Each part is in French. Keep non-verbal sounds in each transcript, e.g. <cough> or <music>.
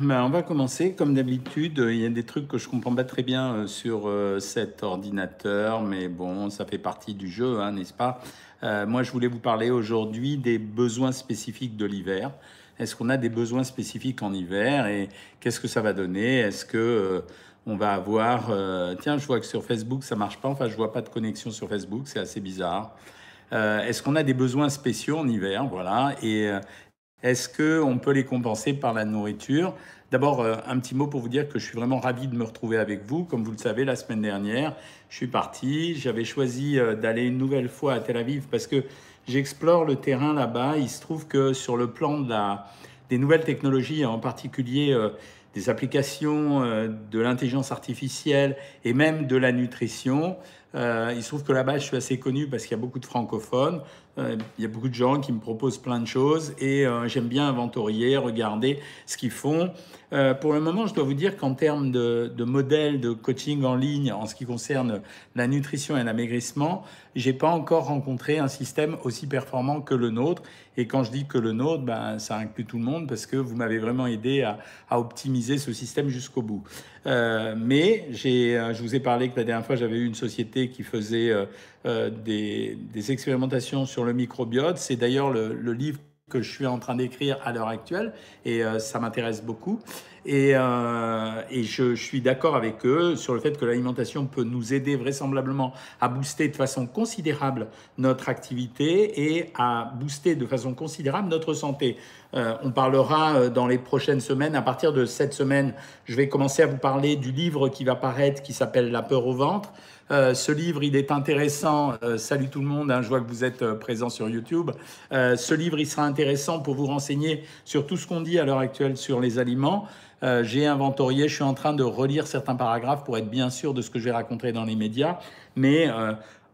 Ben, on va commencer. Comme d'habitude, il y a des trucs que je comprends pas très bien euh, sur euh, cet ordinateur, mais bon, ça fait partie du jeu, hein, n'est-ce pas? Euh, Moi, je voulais vous parler aujourd'hui des besoins spécifiques de l'hiver. Est-ce qu'on a des besoins spécifiques en hiver? Et qu'est-ce que ça va donner? Est-ce que on va avoir Tiens, je vois que sur Facebook ça marche pas. Enfin, je vois pas de connexion sur Facebook, c'est assez bizarre. Est-ce qu'on a des besoins spéciaux en hiver? Voilà. Et est-ce qu'on peut les compenser par la nourriture? D'abord, euh, un petit mot pour vous dire que je suis vraiment ravi de me retrouver avec vous. Comme vous le savez, la semaine dernière, je suis parti. J'avais choisi euh, d'aller une nouvelle fois à Tel Aviv parce que j'explore le terrain là-bas. Il se trouve que sur le plan de la, des nouvelles technologies, en particulier euh, des applications de l'intelligence artificielle et même de la nutrition, il se trouve que là-bas, je suis assez connu parce qu'il y a beaucoup de francophones. Euh, il y a beaucoup de gens qui me proposent plein de choses et euh, j'aime bien inventorier, regarder ce qu'ils font. Euh, pour le moment, je dois vous dire qu'en termes de, de modèle de coaching en ligne en ce qui concerne la nutrition et l'amaigrissement, j'ai pas encore rencontré un système aussi performant que le nôtre. Et quand je dis que le nôtre, ben, ça inclut tout le monde parce que vous m'avez vraiment aidé à, optimiser ce système jusqu'au bout. Euh, mais j'ai, je vous ai parlé que la dernière fois, j'avais eu une société qui faisait euh, des, expérimentations sur le microbiote. C'est d'ailleurs le, livre que je suis en train d'écrire à l'heure actuelle et euh, ça m'intéresse beaucoup. Et, euh, je, suis d'accord avec eux sur le fait que l'alimentation peut nous aider vraisemblablement à booster de façon considérable notre activité et à booster de façon considérable notre santé. Euh, on parlera euh, dans les prochaines semaines. À partir de cette semaine, je vais commencer à vous parler du livre qui va paraître qui s'appelle La peur au ventre. Ce livre, il est intéressant. Salut tout le monde, hein, je vois que vous êtes euh, présent sur YouTube. Ce livre, il sera intéressant pour vous renseigner sur tout ce qu'on dit à l'heure actuelle sur les aliments. J'ai inventorié, je suis en train de relire certains paragraphes pour être bien sûr de ce que je vais raconter dans les médias, mais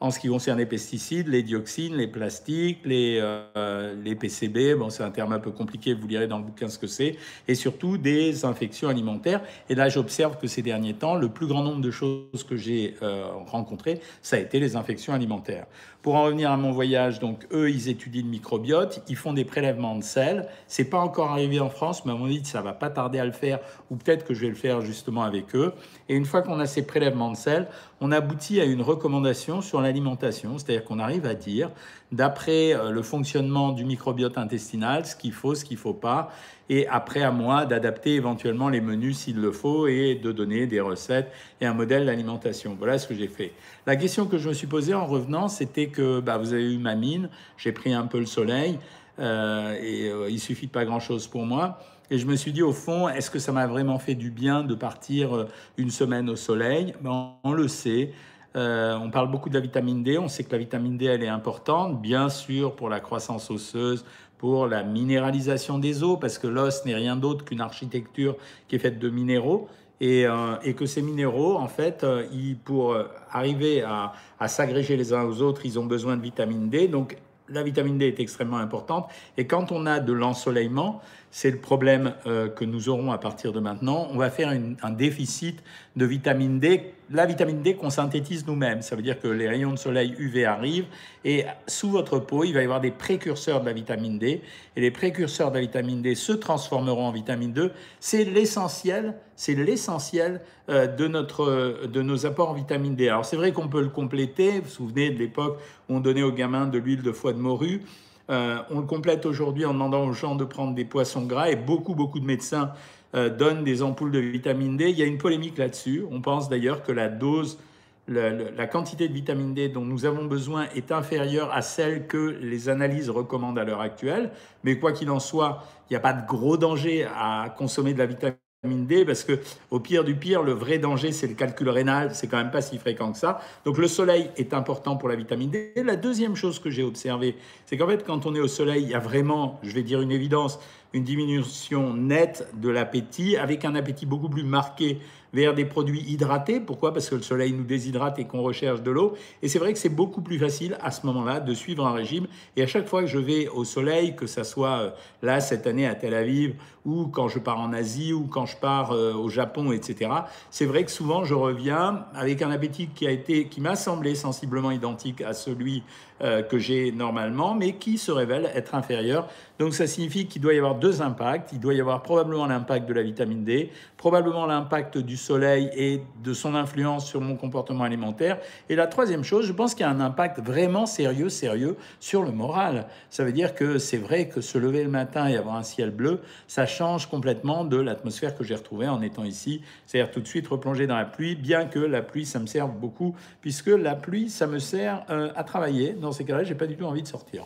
en ce qui concerne les pesticides, les dioxines, les plastiques, les, euh, les PCB, bon, c'est un terme un peu compliqué, vous lirez dans le bouquin ce que c'est, et surtout des infections alimentaires. Et là, j'observe que ces derniers temps, le plus grand nombre de choses que j'ai euh, rencontrées, ça a été les infections alimentaires. Pour en revenir à mon voyage, donc eux, ils étudient le microbiote, ils font des prélèvements de sel. C'est pas encore arrivé en France, mais à mon avis, ça va pas tarder à le faire, ou peut-être que je vais le faire justement avec eux. Et une fois qu'on a ces prélèvements de sel, on aboutit à une recommandation sur l'alimentation, c'est-à-dire qu'on arrive à dire, d'après euh, le fonctionnement du microbiote intestinal, ce qu'il faut, ce qu'il faut pas, et après à moi d'adapter éventuellement les menus s'il le faut et de donner des recettes et un modèle d'alimentation. Voilà ce que j'ai fait. La question que je me suis posée en revenant, c'était que bah, vous avez eu ma mine, j'ai pris un peu le soleil euh, et euh, il suffit de pas grand-chose pour moi. Et je me suis dit, au fond, est-ce que ça m'a vraiment fait du bien de partir une semaine au soleil? Ben, On le sait. Euh, on parle beaucoup de la vitamine D. On sait que la vitamine D, elle est importante, bien sûr, pour la croissance osseuse, pour la minéralisation des os, parce que l'os n'est rien d'autre qu'une architecture qui est faite de minéraux. Et, euh, que ces minéraux, en fait, euh, pour arriver à s'agréger les uns aux autres, ils ont besoin de vitamine D. Donc, la vitamine D est extrêmement importante. Et quand on a de l'ensoleillement, c'est le problème euh, que nous aurons à partir de maintenant. On va faire un déficit de vitamine D, la vitamine D qu'on synthétise nous-mêmes. Ça veut dire que les rayons de soleil UV arrivent et sous votre peau, il va y avoir des précurseurs de la vitamine D. Et les précurseurs de la vitamine D se transformeront en vitamine D. C'est l'essentiel, c'est l'essentiel euh, de, notre, de nos apports en vitamine D. Alors c'est vrai qu'on peut le compléter. Vous vous souvenez de l'époque où on donnait aux gamins de l'huile de foie de morue. Euh, on le complète aujourd'hui en demandant aux gens de prendre des poissons gras et beaucoup, beaucoup de médecins euh, donnent des ampoules de vitamine D. Il y a une polémique là-dessus. On pense d'ailleurs que la dose, la, quantité de vitamine D dont nous avons besoin est inférieure à celle que les analyses recommandent à l'heure actuelle. Mais quoi qu'il en soit, il n'y a pas de gros danger à consommer de la vitamine D parce que au pire du pire, le vrai danger c'est le calcul rénal, c'est quand même pas si fréquent que ça. Donc le soleil est important pour la vitamine D. Et la deuxième chose que j'ai observé, c'est qu'en fait quand on est au soleil, il y a vraiment, je vais dire une évidence, une diminution nette de l'appétit avec un appétit beaucoup plus marqué vers des produits hydratés. Pourquoi? Parce que le soleil nous déshydrate et qu'on recherche de l'eau. Et c'est vrai que c'est beaucoup plus facile à ce moment-là de suivre un régime. Et à chaque fois que je vais au soleil, que ça soit euh, là cette année à Tel Aviv, ou quand je pars en Asie, ou quand je pars euh, au Japon, etc., c'est vrai que souvent je reviens avec un appétit qui a été, qui m'a semblé sensiblement identique à celui euh, que j'ai normalement, mais qui se révèle être inférieur. Donc ça signifie qu'il doit y avoir deux impacts. Il doit y avoir probablement l'impact de la vitamine D, probablement l'impact du soleil et de son influence sur mon comportement alimentaire. Et la troisième chose, je pense qu'il y a un impact vraiment sérieux, sérieux sur le moral. Ça veut dire que c'est vrai que se lever le matin et avoir un ciel bleu, ça change complètement de l'atmosphère que j'ai retrouvée en étant ici. C'est-à-dire tout de suite replonger dans la pluie, bien que la pluie, ça me serve beaucoup, puisque la pluie, ça me sert euh, à travailler. Dans ces cas-là, j'ai pas du tout envie de sortir.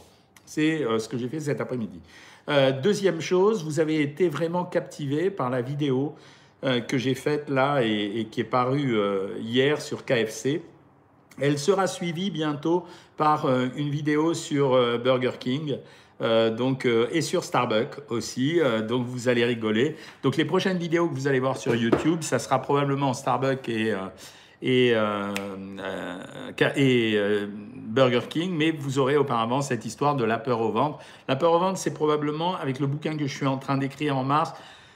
C'est euh, ce que j'ai fait cet après-midi. Euh, deuxième chose, vous avez été vraiment captivé par la vidéo euh, que j'ai faite là et, qui est parue hier sur KFC. Elle sera suivie bientôt par une vidéo sur Burger King. donc, et sur Starbucks aussi, donc vous allez rigoler. Donc les prochaines vidéos que vous allez voir sur YouTube, ça sera probablement Starbucks et, et, euh, euh, euh, Burger King, mais vous aurez auparavant cette histoire de la peur au ventre. La peur au ventre, c'est probablement, avec le bouquin que je suis en train d'écrire en mars,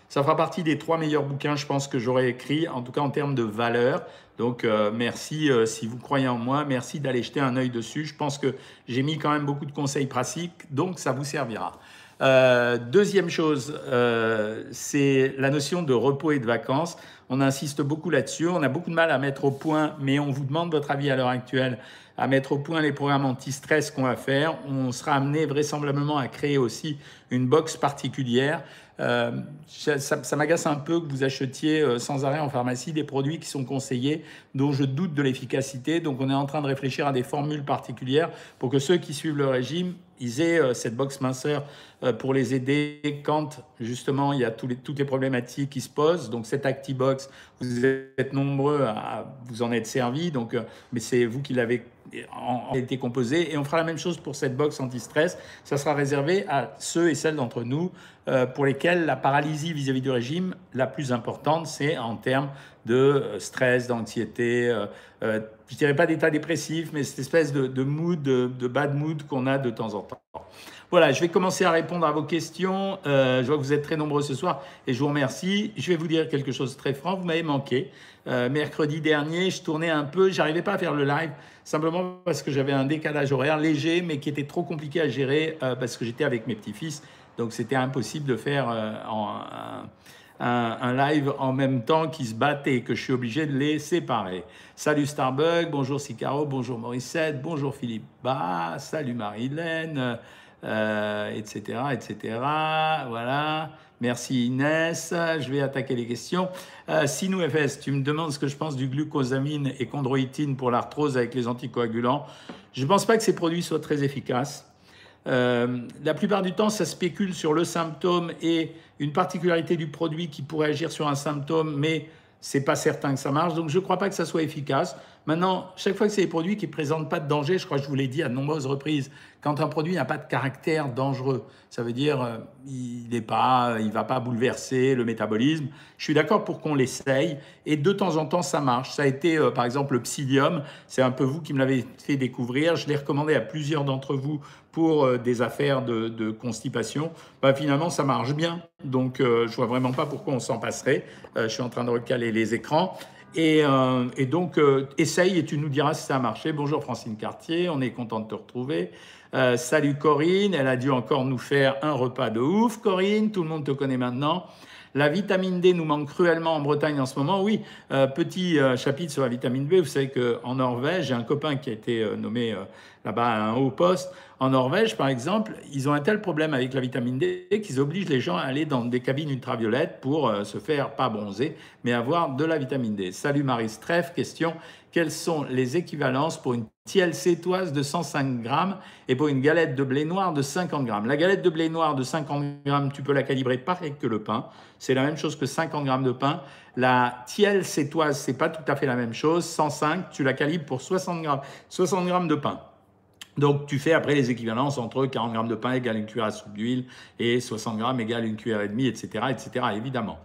ça fera partie des trois meilleurs bouquins, je pense, que j'aurais écrit, en tout cas en termes de valeur. Donc, merci si vous croyez en moi, merci d'aller jeter un œil dessus. Je pense que j'ai mis quand même beaucoup de conseils pratiques, donc ça vous servira. Euh, deuxième chose, euh, c'est la notion de repos et de vacances. On insiste beaucoup là-dessus. On a beaucoup de mal à mettre au point, mais on vous demande votre avis à l'heure actuelle, à mettre au point les programmes anti-stress qu'on va faire. On sera amené vraisemblablement à créer aussi une box particulière. Euh, ça, ça m'agace un peu que vous achetiez sans arrêt en pharmacie des produits qui sont conseillés, dont je doute de l'efficacité. Donc on est en train de réfléchir à des formules particulières pour que ceux qui suivent le régime ils aient cette box minceur pour les aider quand justement il y a toutes les problématiques qui se posent. Donc cette ActiBox, vous êtes nombreux à vous en être servi, donc, euh, mais c'est vous qui l'avez en, été composé. Et on fera la même chose pour cette box anti-stress. Ça sera réservé à ceux et celles d'entre nous pour lesquels la paralysie vis-à-vis du régime, la plus importante, c'est en termes de stress, d'anxiété, euh, je dirais pas d'état dépressif, mais cette espèce de, mood, de, bad mood qu'on a de temps en temps. Voilà, je vais commencer à répondre à vos questions. Euh, je vois que vous êtes très nombreux ce soir et je vous remercie. Je vais vous dire quelque chose de très franc, vous m'avez manqué. Euh, mercredi dernier, je tournais un peu, j'arrivais pas à faire le live simplement parce que j'avais un décalage horaire léger, mais qui était trop compliqué à gérer parce que j'étais avec mes petits-fils. Donc c'était impossible de faire un, live en même temps qui se battait, que je suis obligé de les séparer. Salut Starbucks, bonjour Sicaro, bonjour Morissette, bonjour Philippe Bas, salut Marie-Hélène, euh, etc., etc. Voilà. Merci Inès. Je vais attaquer les questions. Euh, Sinou FS, tu me demandes ce que je pense du glucosamine et chondroïtine pour l'arthrose avec les anticoagulants. Je ne pense pas que ces produits soient très efficaces. Euh, la plupart du temps, ça spécule sur le symptôme et une particularité du produit qui pourrait agir sur un symptôme, mais c'est pas certain que ça marche. Donc je ne crois pas que ça soit efficace. Maintenant, chaque fois que c'est des produits qui ne présentent pas de danger, je crois que je vous l'ai dit à de nombreuses reprises, quand un produit n'a pas de caractère dangereux, ça veut dire euh, il ne pas, va pas bouleverser le métabolisme. Je suis d'accord pour qu'on l'essaye et de temps en temps ça marche. Ça a été euh, par exemple le psyllium, c'est un peu vous qui me l'avez fait découvrir. Je l'ai recommandé à plusieurs d'entre vous pour euh, des affaires de, constipation. Bah, finalement ça marche bien, donc je vois vraiment pas pourquoi on s'en passerait. je suis en train de recaler les écrans. Euh, et, donc, euh, essaye et tu nous diras si ça a marché. Bonjour Francine Cartier, on est content de te retrouver. Euh, salut Corinne, elle a dû encore nous faire un repas de ouf. Corinne, tout le monde te connaît maintenant. La vitamine D nous manque cruellement en Bretagne en ce moment. Oui, petit chapitre sur la vitamine D. Vous savez qu'en Norvège, j'ai un copain qui a été nommé là-bas un haut poste. En Norvège, par exemple, ils ont un tel problème avec la vitamine D qu'ils obligent les gens à aller dans des cabines ultraviolettes pour euh, se faire, pas bronzer, mais avoir de la vitamine D. Salut Marie Streff, question quelles sont les équivalences pour une tielle cétoise de 105 grammes et pour une galette de blé noir de 50 grammes? La galette de blé noir de 50 grammes, tu peux la calibrer pareil que le pain. C'est la même chose que 50 grammes de pain. La tielle cétoise, c'est pas tout à fait la même chose. 105, tu la calibres pour 60 grammes, 60 grammes de pain. Donc, tu fais après les équivalences entre 40 grammes de pain égale une cuillère à soupe d'huile et 60 grammes égale une cuillère et demie, etc., etc., évidemment.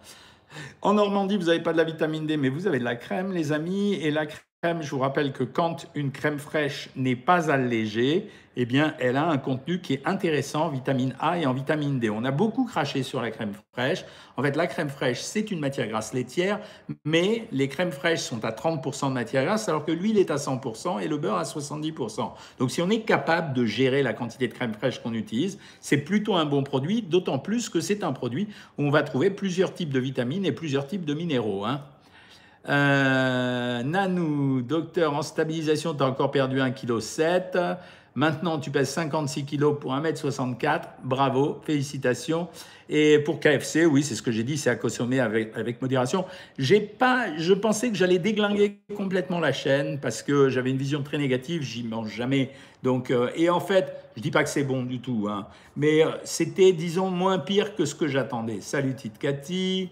En Normandie, vous n'avez pas de la vitamine D, mais vous avez de la crème, les amis, et la crème je vous rappelle que quand une crème fraîche n'est pas allégée, eh bien, elle a un contenu qui est intéressant en vitamine A et en vitamine D. On a beaucoup craché sur la crème fraîche. En fait, la crème fraîche, c'est une matière grasse laitière, mais les crèmes fraîches sont à 30% de matière grasse, alors que l'huile est à 100% et le beurre à 70%. Donc, si on est capable de gérer la quantité de crème fraîche qu'on utilise, c'est plutôt un bon produit, d'autant plus que c'est un produit où on va trouver plusieurs types de vitamines et plusieurs types de minéraux. Hein. Euh, Nanou, docteur en stabilisation, tu as encore perdu 1,7 kg. Maintenant, tu pèses 56 kg pour 1m64. Bravo, félicitations. Et pour KFC, oui, c'est ce que j'ai dit, c'est à consommer avec, modération. Pas, je pensais que j'allais déglinguer complètement la chaîne parce que j'avais une vision très négative, j'y mange jamais. Donc, euh, et en fait, je dis pas que c'est bon du tout, hein, mais euh, c'était, disons, moins pire que ce que j'attendais. Salut, Tite Cathy.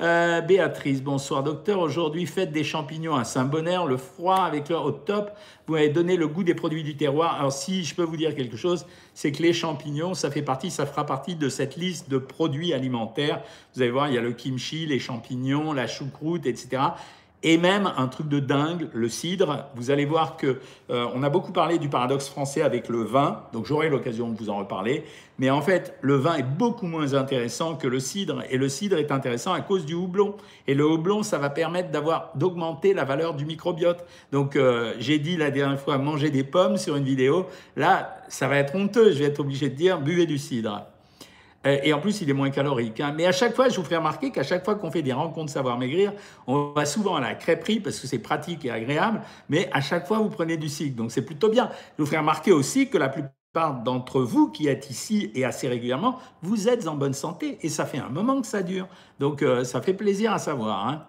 Euh, Béatrice, bonsoir docteur. Aujourd'hui, faites des champignons à Saint-Bonner, le froid avec leur au top. Vous m'avez donné le goût des produits du terroir. Alors, si je peux vous dire quelque chose, c'est que les champignons, ça fait partie, ça fera partie de cette liste de produits alimentaires. Vous allez voir, il y a le kimchi, les champignons, la choucroute, etc. Et même un truc de dingue, le cidre. Vous allez voir que euh, on a beaucoup parlé du paradoxe français avec le vin, donc j'aurai l'occasion de vous en reparler. Mais en fait, le vin est beaucoup moins intéressant que le cidre, et le cidre est intéressant à cause du houblon. Et le houblon, ça va permettre d'avoir d'augmenter la valeur du microbiote. Donc euh, j'ai dit la dernière fois manger des pommes sur une vidéo. Là, ça va être honteux. Je vais être obligé de dire buvez du cidre. Euh, et en plus, il est moins calorique. Hein. Mais à chaque fois, je vous fais remarquer qu'à chaque fois qu'on fait des rencontres savoir maigrir, on va souvent à la crêperie parce que c'est pratique et agréable. Mais à chaque fois, vous prenez du cycle. Donc c'est plutôt bien. Je vous fais remarquer aussi que la plupart d'entre vous qui êtes ici et assez régulièrement, vous êtes en bonne santé. Et ça fait un moment que ça dure. Donc euh, ça fait plaisir à savoir. Hein.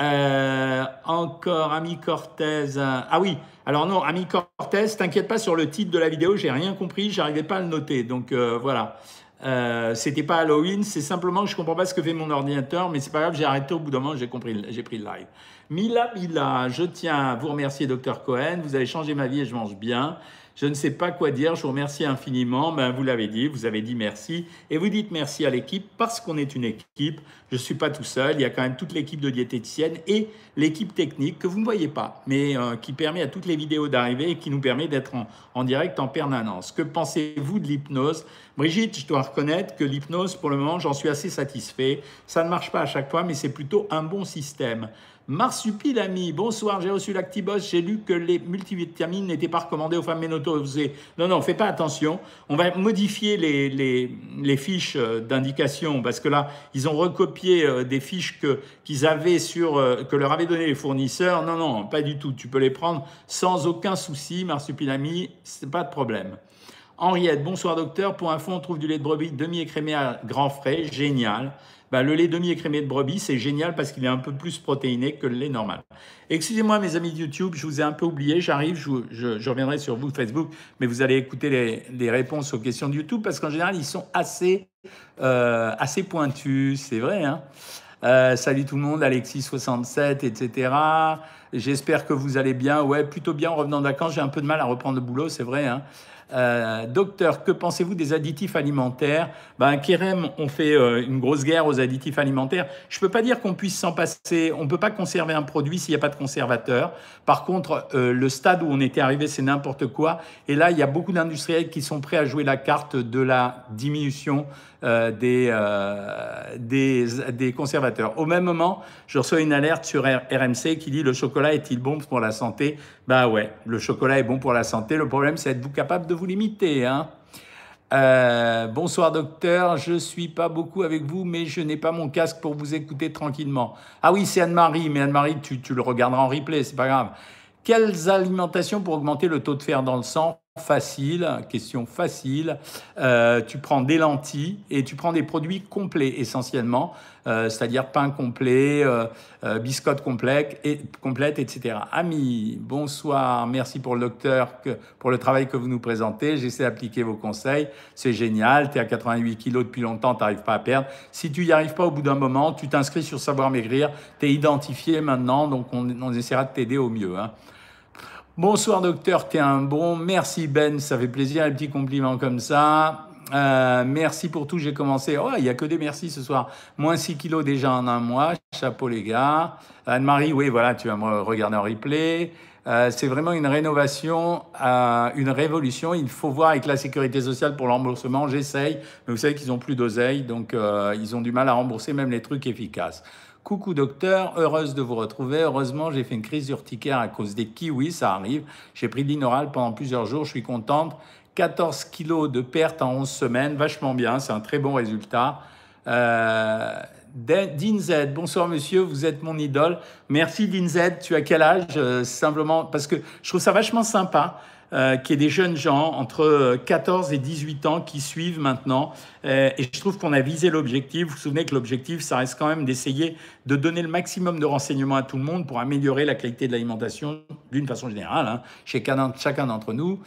Euh, encore, Ami Cortez. Ah oui, alors non, Ami Cortez, t'inquiète pas sur le titre de la vidéo, j'ai rien compris, j'arrivais pas à le noter. Donc voilà. Euh, c'était pas Halloween, c'est simplement que je comprends pas ce que fait mon ordinateur, mais c'est pas grave, j'ai arrêté au bout d'un moment, j'ai compris, j'ai pris le live. Mila Mila, je tiens à vous remercier, docteur Cohen, vous avez changé ma vie et je mange bien. Je ne sais pas quoi dire, je vous remercie infiniment. Ben, vous l'avez dit, vous avez dit merci. Et vous dites merci à l'équipe parce qu'on est une équipe. Je ne suis pas tout seul, il y a quand même toute l'équipe de diététicienne et l'équipe technique que vous ne voyez pas, mais euh, qui permet à toutes les vidéos d'arriver et qui nous permet d'être en, en direct en permanence. Que pensez-vous de l'hypnose? Brigitte, je dois reconnaître que l'hypnose, pour le moment, j'en suis assez satisfait. Ça ne marche pas à chaque fois, mais c'est plutôt un bon système. Marsupilami, bonsoir, j'ai reçu l'Actibos, j'ai lu que les multivitamines n'étaient pas recommandées aux femmes ménopausées. Non, non, fais pas attention. On va modifier les, les, les fiches euh, d'indication parce que là, ils ont recopié euh, des fiches que, qu'ils avaient sur, euh, que leur avaient donné les fournisseurs. Non, non, pas du tout. Tu peux les prendre sans aucun souci, Marsupilami, c'est pas de problème. Henriette, bonsoir docteur. Pour info, on trouve du lait de brebis demi-écrémé à grand frais. Génial. Bah, le lait demi-écrémé de brebis, c'est génial parce qu'il est un peu plus protéiné que le lait normal. Excusez-moi, mes amis de YouTube, je vous ai un peu oublié. J'arrive, je, reviendrai sur vous, Facebook, mais vous allez écouter les, réponses aux questions de YouTube parce qu'en général, ils sont assez, euh, assez pointus. C'est vrai, hein euh, salut tout le monde, Alexis67, etc. J'espère que vous allez bien. Ouais, plutôt bien en revenant de. J'ai un peu de mal à reprendre le boulot, c'est vrai. Hein euh, docteur, que pensez-vous des additifs alimentaires? Ben, Kerem, on fait euh, une grosse guerre aux additifs alimentaires. Je ne peux pas dire qu'on puisse s'en passer. On ne peut pas conserver un produit s'il n'y a pas de conservateur. Par contre, euh, le stade où on était arrivé, c'est n'importe quoi. Et là, il y a beaucoup d'industriels qui sont prêts à jouer la carte de la diminution des, des, conservateurs. Au même moment, je reçois une alerte sur RMC qui dit le chocolat est-il bon pour la santé? Bah ouais, le chocolat est bon pour la santé. Le problème, c'est êtes-vous capable de vous limiter. Hein. Euh, bonsoir docteur, je suis pas beaucoup avec vous, mais je n'ai pas mon casque pour vous écouter tranquillement. Ah oui, c'est Anne-Marie, mais Anne-Marie, tu, tu, le regarderas en replay, c'est pas grave. Quelles alimentations pour augmenter le taux de fer dans le sang? Facile, question facile. Euh, tu prends des lentilles et tu prends des produits complets essentiellement, euh, c'est-à-dire pain complet, euh, biscotte complète, et, complète, etc. Amis, bonsoir, merci pour le docteur, pour le travail que vous nous présentez. J'essaie d'appliquer vos conseils, c'est génial. Tu es à 88 kilos depuis longtemps, tu n'arrives pas à perdre. Si tu n'y arrives pas au bout d'un moment, tu t'inscris sur Savoir Maigrir, tu es identifié maintenant, donc on, on essaiera de t'aider au mieux. Hein. Bonsoir docteur, t'es un bon. Merci Ben, ça fait plaisir, un petit compliment comme ça. Euh, merci pour tout, j'ai commencé. Oh, il n'y a que des merci ce soir. Moins 6 kilos déjà en un mois. Chapeau les gars. Anne-Marie, oui, voilà, tu vas me regarder en replay. Euh, c'est vraiment une rénovation, euh, une révolution. Il faut voir avec la sécurité sociale pour le remboursement. J'essaye, mais vous savez qu'ils n'ont plus d'oseille, donc ils ont du mal à rembourser même les trucs efficaces. Coucou docteur, heureuse de vous retrouver. Heureusement, j'ai fait une crise urticaire à cause des kiwis, ça arrive. J'ai pris de l'inoral pendant plusieurs jours, je suis contente. 14 kilos de perte en 11 semaines, vachement bien, c'est un très bon résultat. Euh, Dinzed, bonsoir monsieur, vous êtes mon idole. Merci Dinzed, tu as quel âge euh, Simplement? Parce que je trouve ça vachement sympa euh, qu'il y ait des jeunes gens entre 14 et 18 ans qui suivent maintenant. et je trouve qu'on a visé l'objectif. Vous vous souvenez que l'objectif, ça reste quand même d'essayer de donner le maximum de renseignements à tout le monde pour améliorer la qualité de l'alimentation d'une façon générale, hein, chez chacun d'entre nous.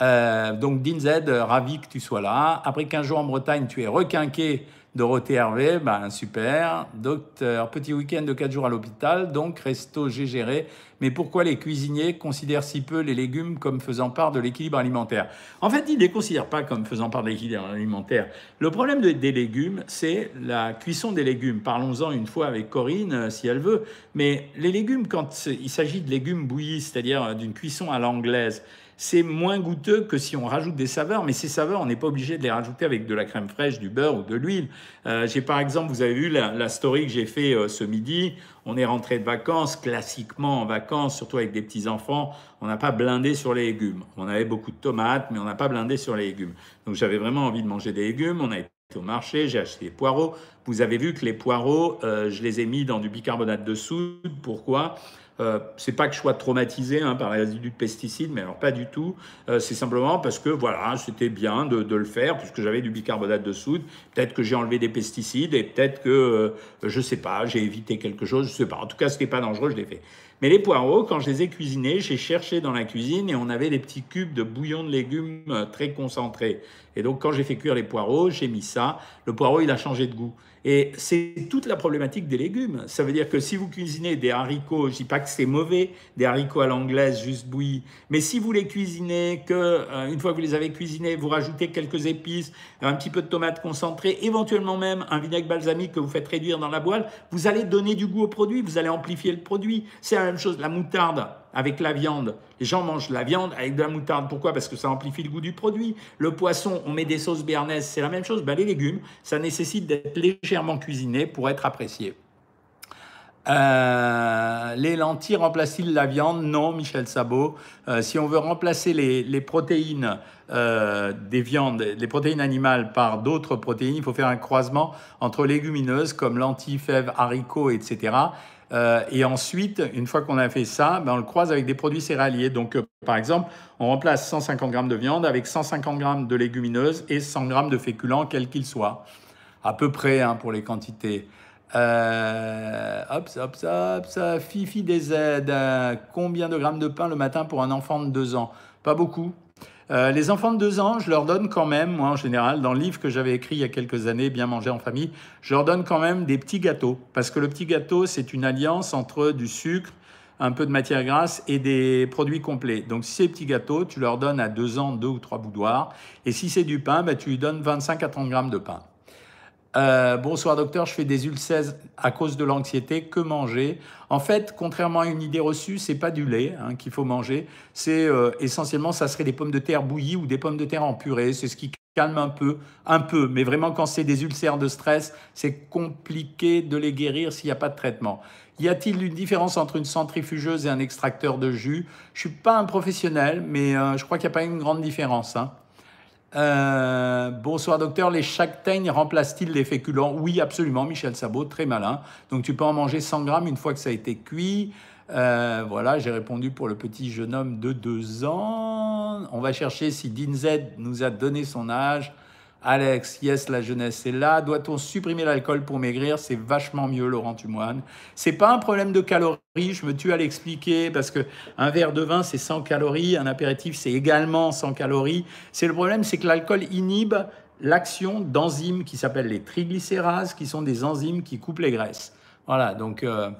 Euh, donc Dinzed, ravi que tu sois là. Après 15 jours en Bretagne, tu es requinqué Dorothée Hervé, ben super. Docteur, petit week-end de 4 jours à l'hôpital, donc resto j'ai géré. Mais pourquoi les cuisiniers considèrent si peu les légumes comme faisant part de l'équilibre alimentaire? En fait, ils ne les considèrent pas comme faisant part de l'équilibre alimentaire. Le problème des légumes, c'est la cuisson des légumes. Parlons-en une fois avec Corinne, euh, si elle veut. Mais les légumes, quand il s'agit de légumes bouillis, c'est-à-dire d'une cuisson à l'anglaise, c'est moins goûteux que si on rajoute des saveurs, mais ces saveurs, on n'est pas obligé de les rajouter avec de la crème fraîche, du beurre ou de l'huile. Euh, j'ai par exemple, vous avez vu la, story que j'ai fait euh, ce midi, on est rentré de vacances, classiquement en vacances, surtout avec des petits-enfants, on n'a pas blindé sur les légumes. On avait beaucoup de tomates, mais on n'a pas blindé sur les légumes. Donc j'avais vraiment envie de manger des légumes, on a été au marché, j'ai acheté des poireaux. Vous avez vu que les poireaux, euh, je les ai mis dans du bicarbonate de soude. Pourquoi? Euh, c'est pas que je sois traumatisé hein, par les résidus de pesticides, mais alors pas du tout. Euh, c'est simplement parce que voilà, c'était bien de, le faire puisque j'avais du bicarbonate de soude. Peut-être que j'ai enlevé des pesticides et peut-être que euh, je sais pas, j'ai évité quelque chose, je sais pas. En tout cas, ce n'est pas dangereux, je l'ai fait. Mais les poireaux, quand je les ai cuisinés, j'ai cherché dans la cuisine et on avait des petits cubes de bouillon de légumes très concentrés. Et donc, quand j'ai fait cuire les poireaux, j'ai mis ça. Le poireau, il a changé de goût. Et c'est toute la problématique des légumes. Ça veut dire que si vous cuisinez des haricots, je dis pas que c'est mauvais, des haricots à l'anglaise juste bouillis, mais si vous les cuisinez, que euh, une fois que vous les avez cuisinés, vous rajoutez quelques épices, un petit peu de tomate concentrée, éventuellement même un vinaigre balsamique que vous faites réduire dans la boîte, vous allez donner du goût au produit, vous allez amplifier le produit. C'est la même chose, la moutarde avec la viande. Les gens mangent la viande avec de la moutarde. Pourquoi? Parce que ça amplifie le goût du produit. Le poisson, on met des sauces béarnaises, c'est la même chose. Ben, les légumes, ça nécessite d'être légèrement cuisiné pour être apprécié. Euh, les lentilles remplacent-ils la viande? Non, Michel Sabot. Euh, si on veut remplacer les, protéines euh, des viandes, les protéines animales par d'autres protéines, il faut faire un croisement entre légumineuses comme lentilles, fèves, haricots, etc. Euh, et ensuite, une fois qu'on a fait ça, ben on le croise avec des produits céréaliers. Donc, euh, par exemple, on remplace 150 grammes de viande avec 150 grammes de légumineuses et 100 grammes de féculents, quels qu'ils soient. À peu près hein, pour les quantités. Euh, hop, hop, hop, ça. Fifi des aides. Combien de grammes de pain le matin pour un enfant de 2 ans? Pas beaucoup. Euh, les enfants de 2 ans, je leur donne quand même, moi en général, dans le livre que j'avais écrit il y a quelques années, Bien manger en famille, je leur donne quand même des petits gâteaux. Parce que le petit gâteau, c'est une alliance entre du sucre, un peu de matière grasse et des produits complets. Donc si c'est petits gâteaux, tu leur donnes à 2 ans deux ou trois boudoirs. Et si c'est du pain, bah, tu lui donnes 25 à 30 grammes de pain. Euh, bonsoir docteur, je fais des ulcères à cause de l'anxiété. Que manger? En fait, contrairement à une idée reçue, c'est pas du lait hein, qu'il faut manger. C'est euh, essentiellement, ça serait des pommes de terre bouillies ou des pommes de terre en purée. C'est ce qui calme un peu, un peu. Mais vraiment, quand c'est des ulcères de stress, c'est compliqué de les guérir s'il n'y a pas de traitement. Y a-t-il une différence entre une centrifugeuse et un extracteur de jus? Je suis pas un professionnel, mais euh, je crois qu'il n'y a pas une grande différence. Hein. Euh, bonsoir docteur, les châtaignes remplacent-ils les féculents? Oui, absolument, Michel Sabot, très malin. Donc tu peux en manger 100 grammes une fois que ça a été cuit. Euh, voilà, j'ai répondu pour le petit jeune homme de 2 ans. On va chercher si Dinzed nous a donné son âge. Alex, yes, la jeunesse est là. Doit-on supprimer l'alcool pour maigrir? C'est vachement mieux, Laurent Tumoine. C'est pas un problème de calories, je me tue à l'expliquer parce que un verre de vin, c'est 100 calories, un apéritif, c'est également 100 calories. C'est le problème, c'est que l'alcool inhibe l'action d'enzymes qui s'appellent les triglycérases, qui sont des enzymes qui coupent les graisses. Voilà, donc euh,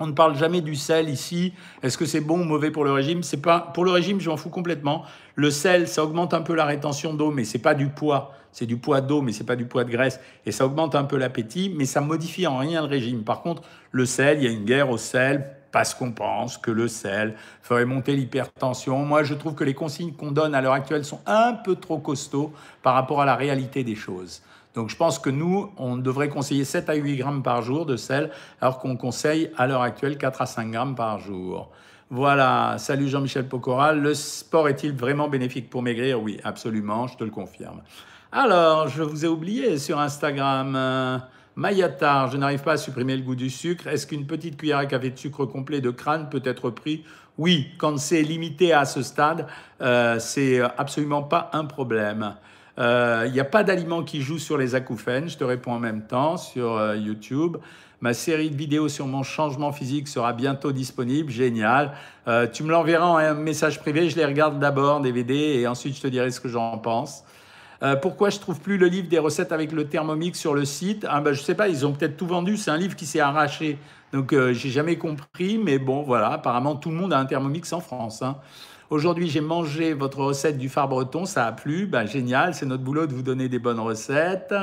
On ne parle jamais du sel ici. Est-ce que c'est bon ou mauvais pour le régime? C'est pas pour le régime, je m'en fous complètement. Le sel, ça augmente un peu la rétention d'eau, mais c'est pas du poids. C'est du poids d'eau, mais c'est pas du poids de graisse. Et ça augmente un peu l'appétit, mais ça modifie en rien le régime. Par contre, le sel, il y a une guerre au sel parce qu'on pense que le sel ferait monter l'hypertension. Moi, je trouve que les consignes qu'on donne à l'heure actuelle sont un peu trop costauds par rapport à la réalité des choses. Donc je pense que nous, on devrait conseiller 7 à 8 grammes par jour de sel, alors qu'on conseille à l'heure actuelle 4 à 5 grammes par jour. Voilà, salut Jean-Michel Pocoral. Le sport est-il vraiment bénéfique pour maigrir? Oui, absolument, je te le confirme. Alors, je vous ai oublié sur Instagram. Euh, Mayatar, je n'arrive pas à supprimer le goût du sucre. Est-ce qu'une petite cuillère à café de sucre complet de crâne peut être pris Oui, quand c'est limité à ce stade, euh, c'est absolument pas un problème. Il euh, n'y a pas d'aliments qui jouent sur les acouphènes. Je te réponds en même temps sur euh, YouTube. Ma série de vidéos sur mon changement physique sera bientôt disponible. Génial. Euh, tu me l'enverras en un message privé. Je les regarde d'abord, DVD, et ensuite je te dirai ce que j'en pense. pourquoi je trouve plus le livre des recettes avec le Thermomix sur le site? Ah ben, Je sais pas, ils ont peut-être tout vendu. C'est un livre qui s'est arraché. Donc, j'ai jamais compris. Mais bon, voilà, apparemment, tout le monde a un Thermomix en France. Hein. Aujourd'hui, j'ai mangé votre recette du phare breton, ça a plu, ben, génial, c'est notre boulot de vous donner des bonnes recettes.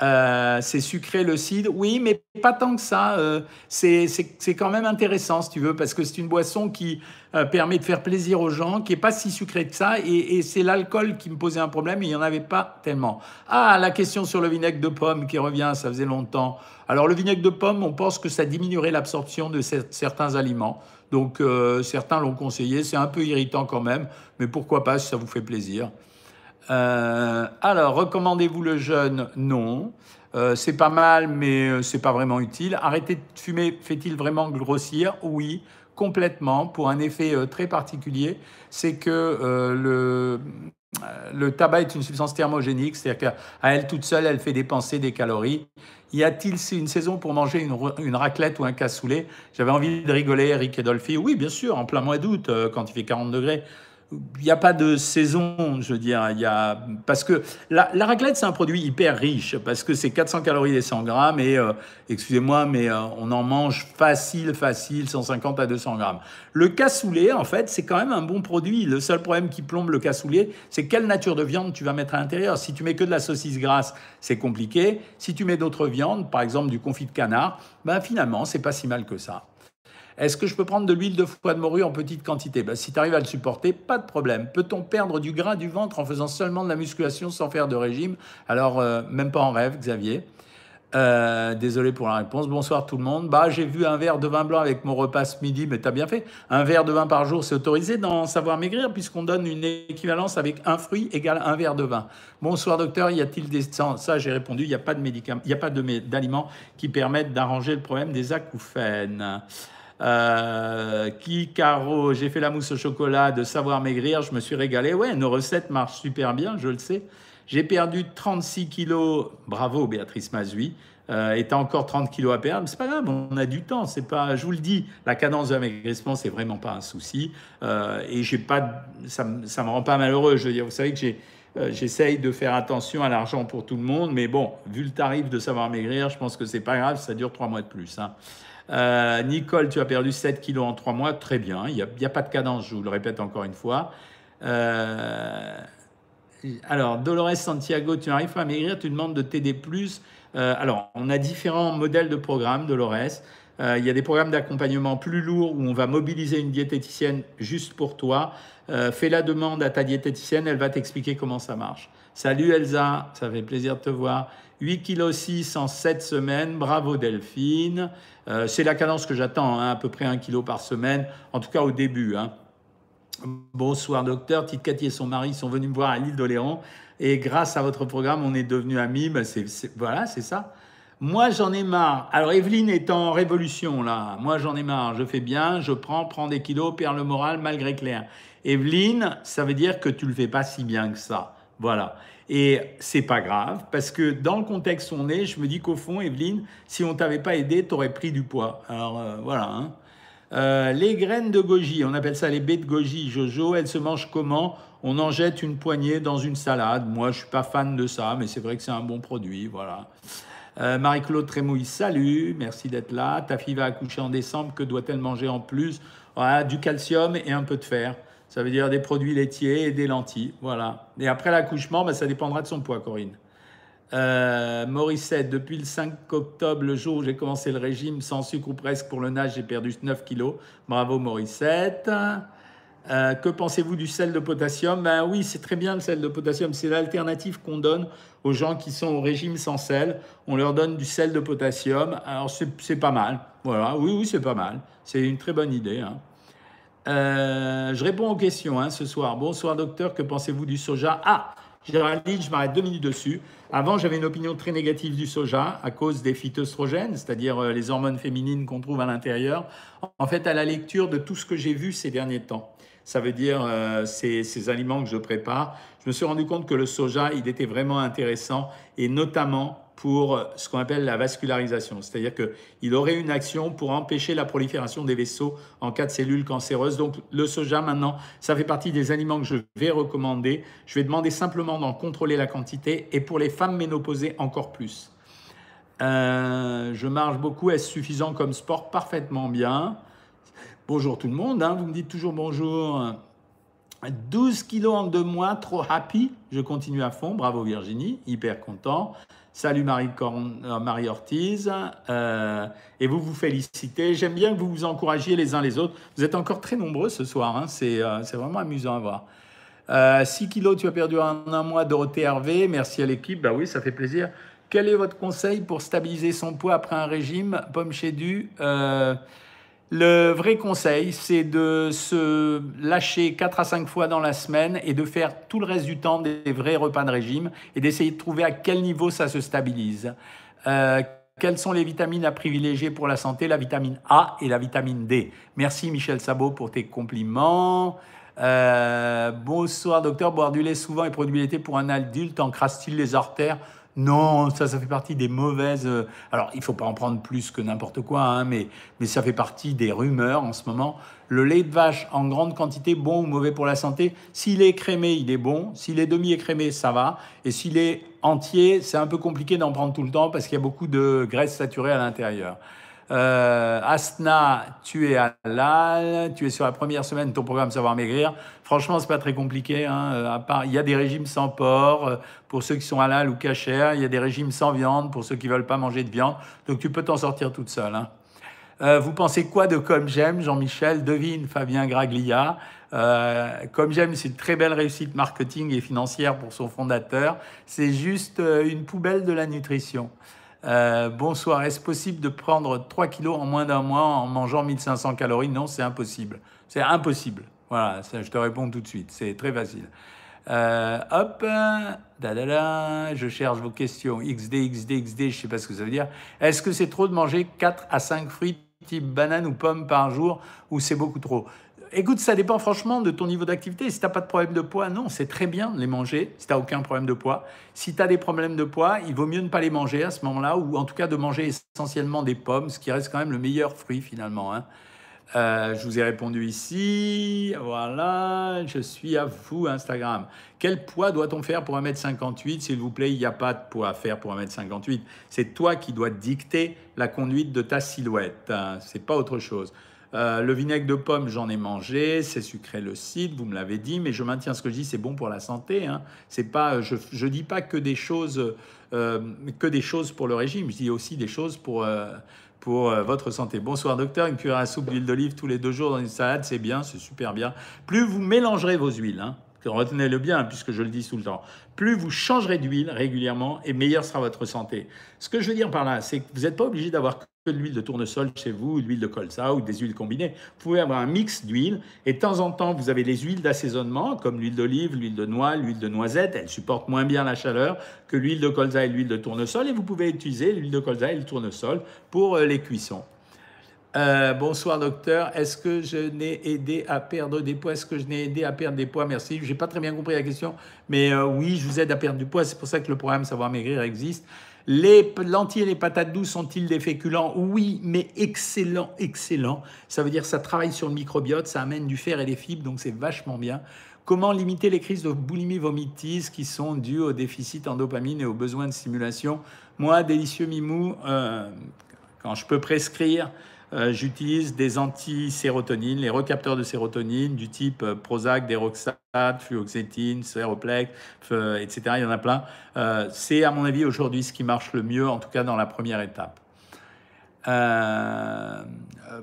Euh, c'est sucré le cidre, oui, mais pas tant que ça. Euh, c'est quand même intéressant, si tu veux, parce que c'est une boisson qui euh, permet de faire plaisir aux gens, qui est pas si sucrée que ça, et, c'est l'alcool qui me posait un problème, il n'y en avait pas tellement. Ah, la question sur le vinaigre de pomme qui revient, ça faisait longtemps. Alors le vinaigre de pomme, on pense que ça diminuerait l'absorption de certains aliments. Donc euh, certains l'ont conseillé, c'est un peu irritant quand même, mais pourquoi pas si ça vous fait plaisir. Euh, alors, recommandez-vous le jeûne? Non. Euh, c'est pas mal, mais c'est pas vraiment utile. Arrêter de fumer fait-il vraiment grossir? Oui, complètement, pour un effet très particulier. C'est que le, le tabac est une substance thermogénique, c'est-à-dire qu'à elle toute seule, elle fait dépenser des calories. Y a-t-il une saison pour manger une, raclette ou un cassoulet? J'avais envie de rigoler, Eric et Dolphy. Oui, bien sûr, en plein mois d'août, euh, quand il fait 40 degrés il n'y a pas de saison, je veux dire. Il y a... Parce que la, raclette, c'est un produit hyper riche, parce que c'est 400 calories et 100 grammes, et euh, excusez-moi, mais euh, on en mange facile, facile, 150 à 200 grammes. Le cassoulet, en fait, c'est quand même un bon produit. Le seul problème qui plombe le cassoulet, c'est quelle nature de viande tu vas mettre à l'intérieur. Si tu mets que de la saucisse grasse, c'est compliqué. Si tu mets d'autres viandes, par exemple du confit de canard, ben finalement, c'est pas si mal que ça. Est-ce que je peux prendre de l'huile de foie de morue en petite quantité? Ben, Si tu arrives à le supporter, pas de problème. Peut-on perdre du gras du ventre en faisant seulement de la musculation sans faire de régime? Alors, euh, même pas en rêve, Xavier. Euh, désolé pour la réponse. Bonsoir tout le monde. Bah, j'ai vu un verre de vin blanc avec mon repas ce midi, mais tu as bien fait. Un verre de vin par jour, c'est autorisé dans Savoir Maigrir, puisqu'on donne une équivalence avec un fruit égale un verre de vin. Bonsoir docteur, y a-t-il des... Ça, j'ai répondu, il n'y a pas de médicaments, il n'y a pas d'aliments qui permettent d'arranger le problème des acouphènes. Euh, qui, Caro, j'ai fait la mousse au chocolat de Savoir Maigrir, je me suis régalé. Ouais, nos recettes marchent super bien, je le sais. J'ai perdu 36 kilos, bravo Béatrice Mazui. Euh, et encore 30 kilos à perdre, c'est pas grave, on a du temps. C'est pas, je vous le dis, la cadence de l'amaigrissement, c'est vraiment pas un souci. Euh, et j'ai pas, ça, ça me rend pas malheureux. Je veux dire, vous savez que j'ai, euh, j'essaye de faire attention à l'argent pour tout le monde, mais bon, vu le tarif de savoir maigrir, je pense que c'est pas grave, ça dure trois mois de plus. Hein. Euh, Nicole, tu as perdu 7 kilos en 3 mois, très bien. Il n'y a, pas de cadence, je vous le répète encore une fois. Euh, alors, Dolores Santiago, tu n'arrives pas à maigrir, tu demandes de t'aider plus. Alors, on a différents modèles de programmes, Dolores. Il y a des programmes d'accompagnement plus lourds où on va mobiliser une diététicienne juste pour toi. fais la demande à ta diététicienne, elle va t'expliquer comment ça marche. Salut Elsa, ça fait plaisir de te voir. 8 kg 6 en 7 semaines, bravo Delphine. Euh, c'est la cadence que j'attends, hein, à peu près 1 kg par semaine, en tout cas au début. Hein. Bonsoir docteur, Tite Cathy et son mari sont venus me voir à l'île d'Oléron et grâce à votre programme, on est devenus amis. Ben, voilà, c'est ça. Moi, j'en ai marre. Alors, Evelyne est en révolution, là. Moi, j'en ai marre. Je fais bien, je prends, prends des kilos, perds le moral malgré Claire. Evelyne, ça veut dire que tu le fais pas si bien que ça. Voilà. Et c'est pas grave, parce que dans le contexte où on est, je me dis qu'au fond, Evelyne, si on t'avait pas aidé, tu aurais pris du poids. Alors euh, voilà. Hein. Euh, les graines de goji, on appelle ça les baies de goji, Jojo, elles se mangent comment? On en jette une poignée dans une salade. Moi, je suis pas fan de ça, mais c'est vrai que c'est un bon produit, voilà. Euh, Marie-Claude Trémouille, salut, merci d'être là. Ta fille va accoucher en décembre, que doit-elle manger en plus? Du calcium et un peu de fer. Ça veut dire des produits laitiers et des lentilles. Voilà. Et après l'accouchement, ben, ça dépendra de son poids, Corinne. Euh, Morissette, depuis le 5 octobre, le jour où j'ai commencé le régime, sans sucre ou presque pour le nage, j'ai perdu 9 kilos. Bravo Morissette. Euh, que pensez-vous du sel de potassium? Ben oui, c'est très bien le sel de potassium. C'est l'alternative qu'on donne aux gens qui sont au régime sans sel. On leur donne du sel de potassium. Alors c'est pas mal. Voilà, oui, oui, c'est pas mal. C'est une très bonne idée. Hein. Euh, je réponds aux questions hein, ce soir. Bonsoir docteur, que pensez-vous du soja? Ah, Géraldine, je m'arrête deux minutes dessus. Avant, j'avais une opinion très négative du soja à cause des phytoestrogènes, c'est-à-dire euh, les hormones féminines qu'on trouve à l'intérieur. En fait, à la lecture de tout ce que j'ai vu ces derniers temps, ça veut dire euh, ces, aliments que je prépare. Je me suis rendu compte que le soja, il était vraiment intéressant et notamment pour ce qu'on appelle la vascularisation, c'est-à-dire qu'il aurait une action pour empêcher la prolifération des vaisseaux en cas de cellules cancéreuses. Donc le soja, maintenant, ça fait partie des aliments que je vais recommander. Je vais demander simplement d'en contrôler la quantité et pour les femmes ménopausées, encore plus. Euh, je marche beaucoup, est-ce suffisant comme sport? Parfaitement bien. Bonjour tout le monde, hein, vous me dites toujours bonjour. 12 kilos en deux mois, trop happy. Je continue à fond, bravo Virginie, hyper content. Salut Marie, euh, Ortiz. Euh, et vous vous félicitez. J'aime bien que vous vous encouragiez les uns les autres. Vous êtes encore très nombreux ce soir, hein. euh, c'est vraiment amusant à voir. 6 kilos, tu as perdu en un mois, Dorothée Hervé. Merci à l'équipe. Bah oui, ça fait plaisir. Quel est votre conseil pour stabiliser son poids après un régime Pomme chez du le vrai conseil, c'est de se lâcher 4 à 5 fois dans la semaine et de faire tout le reste du temps des vrais repas de régime et d'essayer de trouver à quel niveau ça se stabilise. Euh, quelles sont les vitamines à privilégier pour la santé? La vitamine A et la vitamine D. Merci Michel Sabot pour tes compliments. Euh, bonsoir docteur, boire du lait souvent et produit pour un adulte encrasse-t-il les artères? Non, ça, ça fait partie des mauvaises. Euh, alors, il faut pas en prendre plus que n'importe quoi, hein, mais, mais ça fait partie des rumeurs en ce moment. Le lait de vache en grande quantité, bon ou mauvais pour la santé? S'il est écrémé, il est bon. S'il est demi-écrémé, ça va. Et s'il est entier, c'est un peu compliqué d'en prendre tout le temps parce qu'il y a beaucoup de graisse saturée à l'intérieur. Euh, Asna, tu es à halal, tu es sur la première semaine de ton programme Savoir Maigrir. Franchement, c'est pas très compliqué. Hein. Euh, il y a des régimes sans porc euh, pour ceux qui sont halal ou cachers. Il y a des régimes sans viande pour ceux qui veulent pas manger de viande. Donc tu peux t'en sortir toute seule. Hein. vous pensez quoi de Comme J'aime, Jean-Michel? Devine, Fabien Graglia. comme j'aime, c'est une très belle réussite marketing et financière pour son fondateur. C'est juste une poubelle de la nutrition. Euh, bonsoir, est-ce possible de prendre 3 kilos en moins d'un mois en mangeant 1500 calories? Non, c'est impossible. C'est impossible. Voilà, ça, je te réponds tout de suite. C'est très facile. Euh, hop, da, da, da, je cherche vos questions. XD, XD, XD, je ne sais pas ce que ça veut dire. Est-ce que c'est trop de manger 4 à 5 fruits type banane ou pomme par jour ou c'est beaucoup trop? Écoute, ça dépend franchement de ton niveau d'activité. Si tu n'as pas de problème de poids, non, c'est très bien de les manger si tu n'as aucun problème de poids. Si tu as des problèmes de poids, il vaut mieux ne pas les manger à ce moment-là, ou en tout cas de manger essentiellement des pommes, ce qui reste quand même le meilleur fruit finalement. Hein. Euh, je vous ai répondu ici. Voilà, je suis à vous, Instagram. Quel poids doit-on faire pour 1m58 S'il vous plaît, il n'y a pas de poids à faire pour 1m58. C'est toi qui dois dicter la conduite de ta silhouette. Hein. C'est pas autre chose. Euh, le vinaigre de pomme, j'en ai mangé, c'est sucré le cidre, vous me l'avez dit, mais je maintiens ce que je dis, c'est bon pour la santé. Hein. C'est pas, je ne dis pas que des, choses, euh, que des choses pour le régime, je dis aussi des choses pour, euh, pour votre santé. Bonsoir docteur, une cuillère à soupe d'huile d'olive tous les deux jours dans une salade, c'est bien, c'est super bien. Plus vous mélangerez vos huiles, hein, retenez-le bien puisque je le dis tout le temps, plus vous changerez d'huile régulièrement et meilleure sera votre santé. Ce que je veux dire par là, c'est que vous n'êtes pas obligé d'avoir de l'huile de tournesol chez vous, de l'huile de colza ou des huiles combinées. Vous pouvez avoir un mix d'huiles et de temps en temps, vous avez les huiles d'assaisonnement comme l'huile d'olive, l'huile de noix, l'huile de noisette. Elles supportent moins bien la chaleur que l'huile de colza et l'huile de tournesol et vous pouvez utiliser l'huile de colza et le tournesol pour euh, les cuissons. Euh, bonsoir docteur, est-ce que je n'ai aidé à perdre des poids? Est-ce que je n'ai aidé à perdre des poids? Merci. Je n'ai pas très bien compris la question, mais euh, oui, je vous aide à perdre du poids. C'est pour ça que le programme Savoir Maigrir existe. Les lentilles et les patates douces sont-ils des féculents? Oui, mais excellent, excellent. Ça veut dire ça travaille sur le microbiote, ça amène du fer et des fibres, donc c'est vachement bien. Comment limiter les crises de boulimie vomitis qui sont dues au déficit en dopamine et aux besoins de stimulation? Moi, délicieux Mimou, quand je peux prescrire, j'utilise des anti-sérotonines, les recapteurs de sérotonine du type Prozac, Deroxate, fluoxétine, Séroplex, etc. Il y en a plein. C'est à mon avis aujourd'hui ce qui marche le mieux, en tout cas dans la première étape. Euh,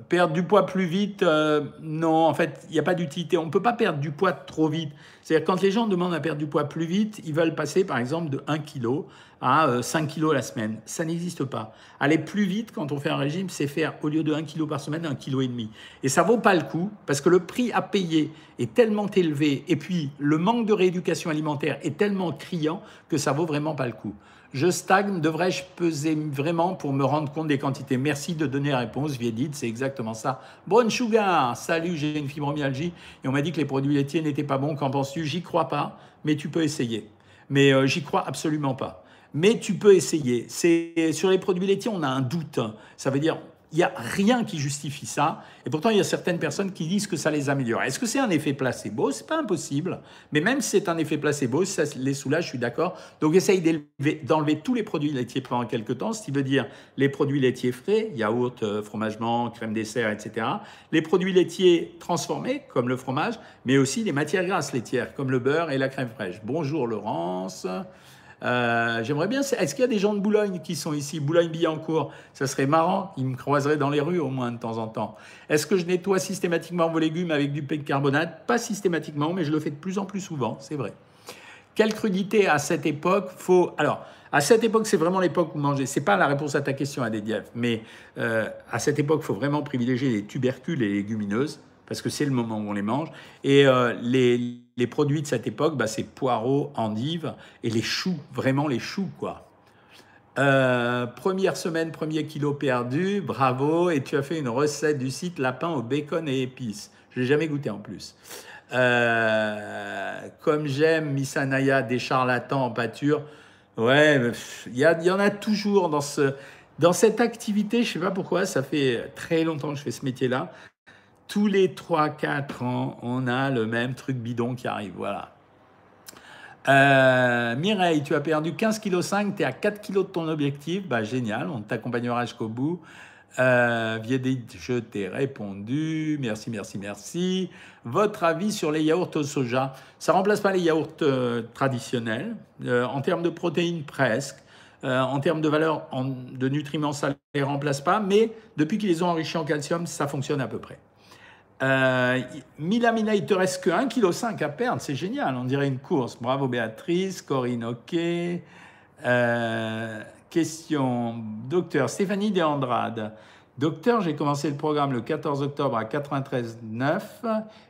perdre du poids plus vite, euh, non, en fait, il n'y a pas d'utilité. On ne peut pas perdre du poids trop vite. C'est-à-dire, quand les gens demandent à perdre du poids plus vite, ils veulent passer, par exemple, de 1 kg à 5 euh, kg la semaine. Ça n'existe pas. Aller plus vite quand on fait un régime, c'est faire, au lieu de 1 kg par semaine, 1 kg et demi. Et ça vaut pas le coup, parce que le prix à payer est tellement élevé, et puis le manque de rééducation alimentaire est tellement criant que ça vaut vraiment pas le coup. Je stagne, devrais-je peser vraiment pour me rendre compte des quantités? Merci de donner la réponse, Viedit, c'est exactement ça. Bonne Sugar, salut, j'ai une fibromyalgie et on m'a dit que les produits laitiers n'étaient pas bons. Qu'en penses-tu? J'y crois pas, mais tu peux essayer. Mais euh, j'y crois absolument pas. Mais tu peux essayer. C'est sur les produits laitiers, on a un doute. Ça veut dire il n'y a rien qui justifie ça. Et pourtant, il y a certaines personnes qui disent que ça les améliore. Est-ce que c'est un effet placebo? C'est pas impossible. Mais même si c'est un effet placebo, ça les soulage, je suis d'accord. Donc, essaye d'enlever tous les produits laitiers pendant quelques temps, ce qui veut dire les produits laitiers frais, yaourt, euh, fromage crème dessert, etc. Les produits laitiers transformés, comme le fromage, mais aussi les matières grasses laitières, comme le beurre et la crème fraîche. Bonjour Laurence. Euh, j'aimerais bien. Est-ce qu'il y a des gens de Boulogne qui sont ici? Boulogne-Billancourt Ça serait marrant. Ils me croiseraient dans les rues au moins de temps en temps. Est-ce que je nettoie systématiquement vos légumes avec du bicarbonate Pas systématiquement, mais je le fais de plus en plus souvent, c'est vrai. Quelle crudité à cette époque faut Alors, à cette époque, c'est vraiment l'époque où manger. C'est pas la réponse à ta question, à mais euh, à cette époque, il faut vraiment privilégier les tubercules et les légumineuses parce que c'est le moment où on les mange. Et euh, les, les, produits de cette époque, bah, c'est poireaux, endives et les choux, vraiment les choux, quoi. Euh, première semaine, premier kilo perdu, bravo. Et tu as fait une recette du site lapin au bacon et épices. Je n'ai jamais goûté en plus. Euh, comme j'aime Missanaya des charlatans en pâture, ouais, il y, en a toujours dans, ce, dans cette activité. Je ne sais pas pourquoi, ça fait très longtemps que je fais ce métier-là tous les 3-4 ans, on a le même truc bidon qui arrive. Voilà. Euh, Mireille, tu as perdu 15,5 kg, tu es à 4 kg de ton objectif. Bah, génial, on t'accompagnera jusqu'au bout. Euh, je t'ai répondu. Merci, merci, merci. Votre avis sur les yaourts au soja? Ça remplace pas les yaourts euh, traditionnels. Euh, en termes de protéines, presque. en termes de valeur de nutriments, ça ne les remplace pas. Mais depuis qu'ils les ont enrichis en calcium, ça fonctionne à peu près. Euh, Milamina, il te reste que 1,5 kg à perdre, c'est génial, on dirait une course. Bravo Béatrice, Corinne, ok. Euh, question, docteur Stéphanie Deandrade. Docteur, j'ai commencé le programme le 14 octobre à 93,9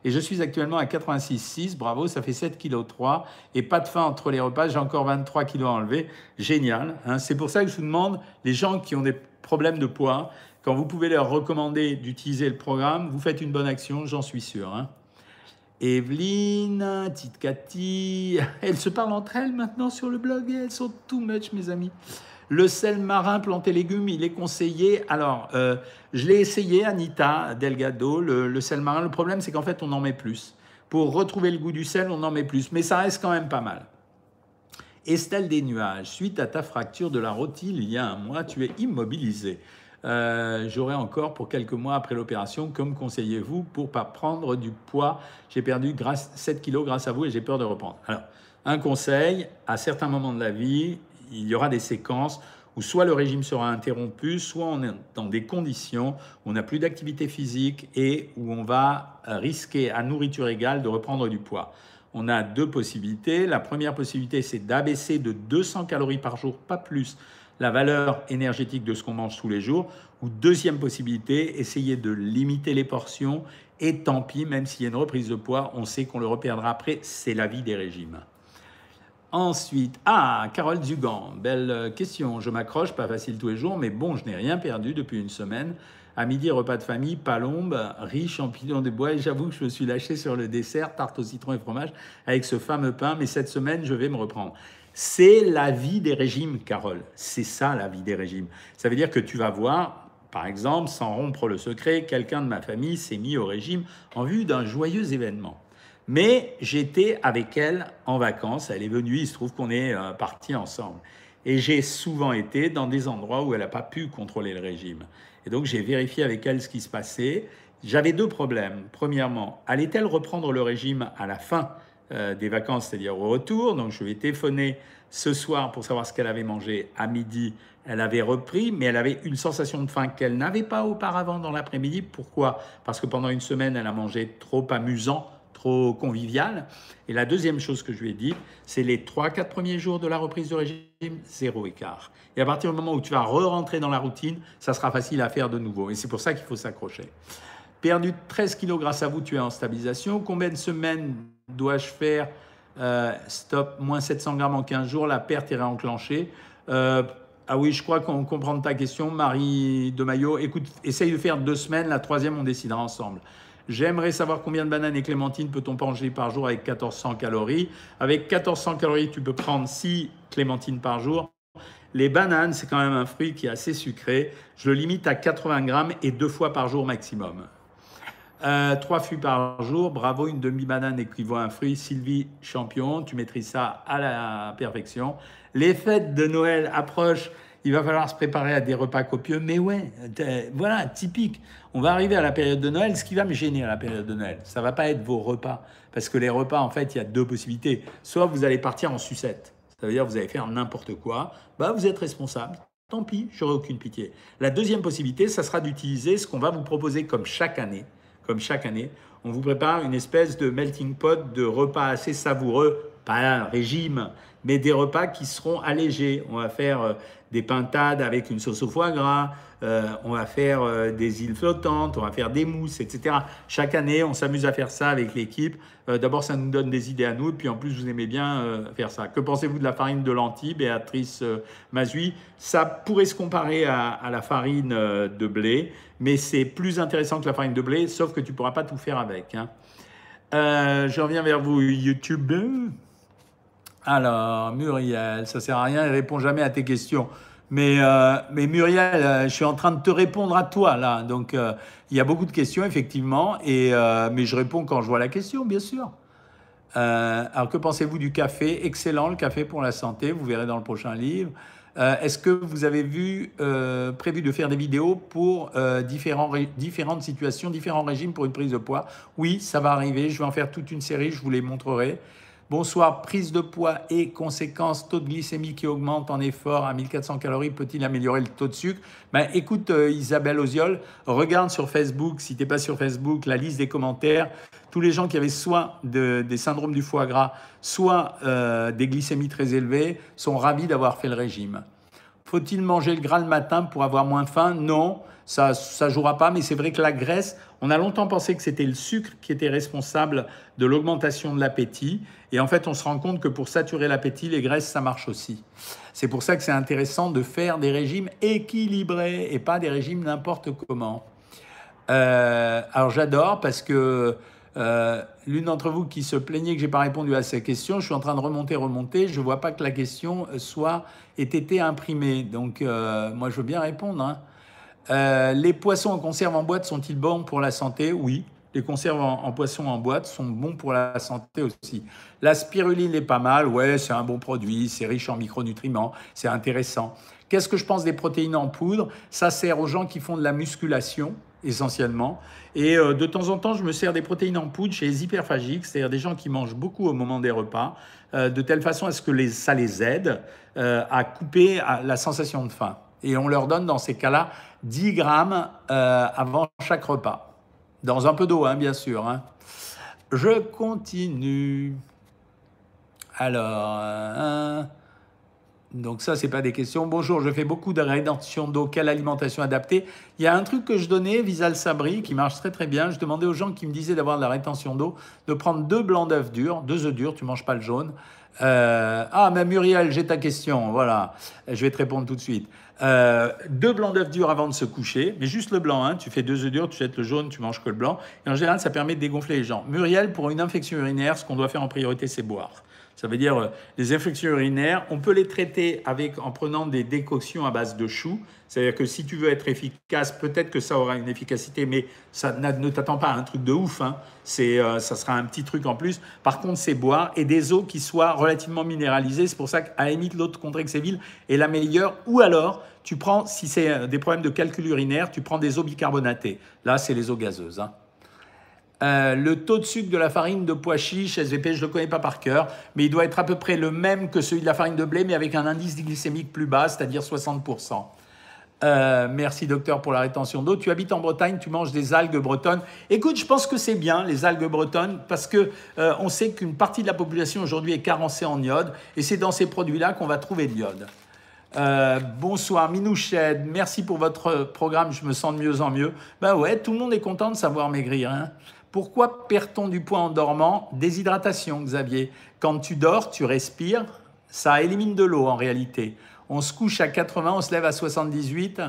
et je suis actuellement à 86,6. Bravo, ça fait 7,3 kg et pas de faim entre les repas. J'ai encore 23 kg à enlever. Génial. Hein. C'est pour ça que je vous demande, les gens qui ont des problèmes de poids, quand vous pouvez leur recommander d'utiliser le programme, vous faites une bonne action, j'en suis sûr. Hein. Evelyne, Tite Cathy, <laughs> elles se parlent entre elles maintenant sur le blog elles sont too much, mes amis. Le sel marin planté légumes, il est conseillé. Alors, euh, je l'ai essayé, Anita Delgado, le, le sel marin. Le problème, c'est qu'en fait, on en met plus. Pour retrouver le goût du sel, on en met plus. Mais ça reste quand même pas mal. Estelle des Nuages, suite à ta fracture de la rotille il y a un mois, tu es immobilisé. Euh, j'aurai encore pour quelques mois après l'opération. Comme conseillez-vous pour pas prendre du poids J'ai perdu grâce, 7 kilos grâce à vous et j'ai peur de reprendre. Alors, un conseil, à certains moments de la vie, il y aura des séquences où soit le régime sera interrompu, soit on est dans des conditions où on n'a plus d'activité physique et où on va risquer à nourriture égale de reprendre du poids. On a deux possibilités. La première possibilité, c'est d'abaisser de 200 calories par jour, pas plus, la valeur énergétique de ce qu'on mange tous les jours. Ou deuxième possibilité, essayer de limiter les portions. Et tant pis, même s'il y a une reprise de poids, on sait qu'on le reperdra après. C'est la vie des régimes. Ensuite, ah, Carole Dugan, belle question. Je m'accroche, pas facile tous les jours, mais bon, je n'ai rien perdu depuis une semaine. À midi, repas de famille, palombe, riz, champignons de bois. Et j'avoue que je me suis lâché sur le dessert, tarte au citron et fromage, avec ce fameux pain. Mais cette semaine, je vais me reprendre. C'est la vie des régimes, Carole. C'est ça la vie des régimes. Ça veut dire que tu vas voir, par exemple, sans rompre le secret, quelqu'un de ma famille s'est mis au régime en vue d'un joyeux événement. Mais j'étais avec elle en vacances. Elle est venue, il se trouve qu'on est euh, partis ensemble. Et j'ai souvent été dans des endroits où elle n'a pas pu contrôler le régime. Et donc j'ai vérifié avec elle ce qui se passait. J'avais deux problèmes. Premièrement, allait-elle reprendre le régime à la fin euh, des vacances, c'est-à-dire au retour? Donc je lui ai téléphoné ce soir pour savoir ce qu'elle avait mangé à midi. Elle avait repris, mais elle avait une sensation de faim qu'elle n'avait pas auparavant dans l'après-midi. Pourquoi? Parce que pendant une semaine, elle a mangé trop amusant, trop convivial. Et la deuxième chose que je lui ai dit, c'est les 3-4 premiers jours de la reprise de régime, zéro écart. Et à partir du moment où tu vas re-rentrer dans la routine, ça sera facile à faire de nouveau. Et c'est pour ça qu'il faut s'accrocher. Perdu 13 kilos grâce à vous, tu es en stabilisation. Combien de semaines dois-je faire euh, Stop, moins 700 grammes en 15 jours, la perte est réenclenchée. Euh, ah oui, je crois qu'on comprend ta question, Marie de Maillot. Écoute, essaye de faire deux semaines, la troisième, on décidera ensemble. J'aimerais savoir combien de bananes et clémentines peut-on manger par jour avec 1400 calories? Avec 1400 calories, tu peux prendre 6 clémentines par jour. Les bananes, c'est quand même un fruit qui est assez sucré. Je le limite à 80 grammes et deux fois par jour maximum. Euh, trois fruits par jour, bravo, une demi-banane équivaut à un fruit. Sylvie Champion, tu maîtrises ça à la perfection. Les fêtes de Noël approchent, il va falloir se préparer à des repas copieux, mais ouais, voilà, typique. On va arriver à la période de Noël, ce qui va me gêner à la période de Noël, ça va pas être vos repas, parce que les repas, en fait, il y a deux possibilités. Soit vous allez partir en sucette, ça veut dire vous allez faire n'importe quoi, bah vous êtes responsable, tant pis, j'aurai aucune pitié. La deuxième possibilité, ça sera d'utiliser ce qu'on va vous proposer comme chaque année, comme chaque année, on vous prépare une espèce de melting pot de repas assez savoureux, pas un régime, mais des repas qui seront allégés. On va faire euh, des pintades avec une sauce au foie gras, euh, on va faire euh, des îles flottantes, on va faire des mousses, etc. Chaque année, on s'amuse à faire ça avec l'équipe. D'abord, ça nous donne des idées à nous, puis en plus, vous aimez bien faire ça. Que pensez-vous de la farine de lentilles, Béatrice Mazui? Ça pourrait se comparer à, la farine de blé, mais c'est plus intéressant que la farine de blé, sauf que tu ne pourras pas tout faire avec. Hein. je reviens vers vous, YouTube. Alors, Muriel, ça sert à rien, il répond jamais à tes questions. Mais, euh, mais Muriel, euh, je suis en train de te répondre à toi là. Donc, euh, il y a beaucoup de questions, effectivement. Et, mais je réponds quand je vois la question, bien sûr. alors, que pensez-vous du café? Excellent, le café pour la santé. Vous verrez dans le prochain livre. Est-ce que vous avez vu, prévu de faire des vidéos pour différents, différentes situations, différents régimes pour une prise de poids? Oui, ça va arriver. Je vais en faire toute une série, je vous les montrerai. Bonsoir, prise de poids et conséquences, taux de glycémie qui augmente en effort à 1400 calories, peut-il améliorer le taux de sucre? Ben, Écoute euh, Isabelle Oziol, regarde sur Facebook, si tu n'es pas sur Facebook, la liste des commentaires. Tous les gens qui avaient soit des syndromes du foie gras, soit euh, des glycémies très élevées, sont ravis d'avoir fait le régime. Faut-il manger le gras le matin pour avoir moins faim? Non, ça ne jouera pas, mais c'est vrai que la graisse, on a longtemps pensé que c'était le sucre qui était responsable de l'augmentation de l'appétit. Et en fait, on se rend compte que pour saturer l'appétit, les graisses, ça marche aussi. C'est pour ça que c'est intéressant de faire des régimes équilibrés et pas des régimes n'importe comment. Euh, alors j'adore parce que euh, l'une d'entre vous qui se plaignait que j'ai pas répondu à ces questions, je suis en train de remonter, remonter. Je vois pas que la question soit ait été imprimée. Donc euh, moi, je veux bien répondre. Hein. les poissons en conserve en boîte sont-ils bons pour la santé? Oui les conserves en, poisson en boîte sont bons pour la santé aussi. La spiruline est pas mal, ouais, c'est un bon produit, c'est riche en micronutriments, c'est intéressant. Qu'est-ce que je pense des protéines en poudre? Ça sert aux gens qui font de la musculation essentiellement. Et euh, de temps en temps, je me sers des protéines en poudre chez les hyperphagiques, c'est-à-dire des gens qui mangent beaucoup au moment des repas, euh, de telle façon à ce que les, ça les aide euh, à couper la sensation de faim. Et on leur donne dans ces cas-là 10 grammes avant chaque repas. Dans un peu d'eau, hein, bien sûr. Hein. Je continue. Alors. Donc ça, c'est pas des questions. Bonjour, je fais beaucoup de rétention d'eau. Quelle alimentation adaptée? Il y a un truc que je donnais, Visal Sabri, qui marche très très bien. Je demandais aux gens qui me disaient d'avoir de la rétention d'eau de prendre deux blancs d'œufs durs, deux œufs durs, tu manges pas le jaune. Euh, ah, mais Muriel, j'ai ta question. Voilà, je vais te répondre tout de suite. Euh, deux blancs d'œufs durs avant de se coucher, mais juste le blanc. Hein. Tu fais deux œufs durs, tu jettes le jaune, tu manges que le blanc. Et en général, ça permet de dégonfler les gens. Muriel, pour une infection urinaire, ce qu'on doit faire en priorité, c'est boire. Ça veut dire euh, les infections urinaires, on peut les traiter avec, en prenant des décoctions à base de choux. C'est-à-dire que si tu veux être efficace, peut-être que ça aura une efficacité, mais ça ne t'attend pas à un truc de ouf. Hein. C'est, euh, ça sera un petit truc en plus. Par contre, c'est boire et des eaux qui soient relativement minéralisées. C'est pour ça qu'à limite, l'autre contre Exéville est la meilleure. Ou alors, tu prends, si c'est euh, des problèmes de calcul urinaire, tu prends des eaux bicarbonatées. Là, c'est les eaux gazeuses. Hein. Euh, le taux de sucre de la farine de pois chiche, SVP, je ne le connais pas par cœur, mais il doit être à peu près le même que celui de la farine de blé, mais avec un indice glycémique plus bas, c'est-à-dire 60%. Euh, merci docteur pour la rétention d'eau. Tu habites en Bretagne, tu manges des algues bretonnes. Écoute, je pense que c'est bien les algues bretonnes parce que euh, on sait qu'une partie de la population aujourd'hui est carencée en iode et c'est dans ces produits-là qu'on va trouver de l'iode. bonsoir Minouched, merci pour votre programme, je me sens de mieux en mieux. Ben ouais, tout le monde est content de savoir maigrir. Hein pourquoi perd-on du poids en dormant Déshydratation, Xavier. Quand tu dors, tu respires, ça élimine de l'eau en réalité on se couche à 80, on se lève à 78,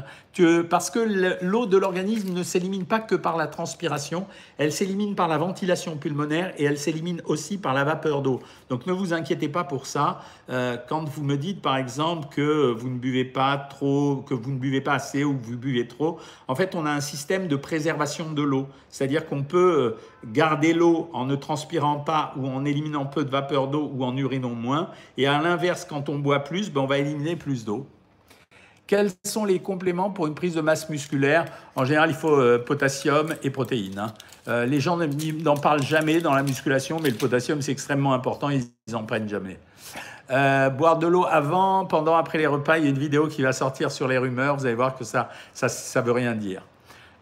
parce que l'eau de l'organisme ne s'élimine pas que par la transpiration, elle s'élimine par la ventilation pulmonaire et elle s'élimine aussi par la vapeur d'eau. Donc ne vous inquiétez pas pour ça. Euh, quand vous me dites par exemple que vous ne buvez pas trop, que vous ne buvez pas assez ou que vous buvez trop, en fait on a un système de préservation de l'eau. C'est-à-dire qu'on peut garder l'eau en ne transpirant pas ou en éliminant peu de vapeur d'eau ou en urinant moins. Et à l'inverse, quand on boit plus, ben on va éliminer plus d'eau. Quels sont les compléments pour une prise de masse musculaire? En général, il faut euh, potassium et protéines. Hein. Euh, les gens n'en parlent jamais dans la musculation, mais le potassium, c'est extrêmement important, ils n'en prennent jamais. Euh, boire de l'eau avant, pendant, après les repas, il y a une vidéo qui va sortir sur les rumeurs, vous allez voir que ça ça, ça veut rien dire.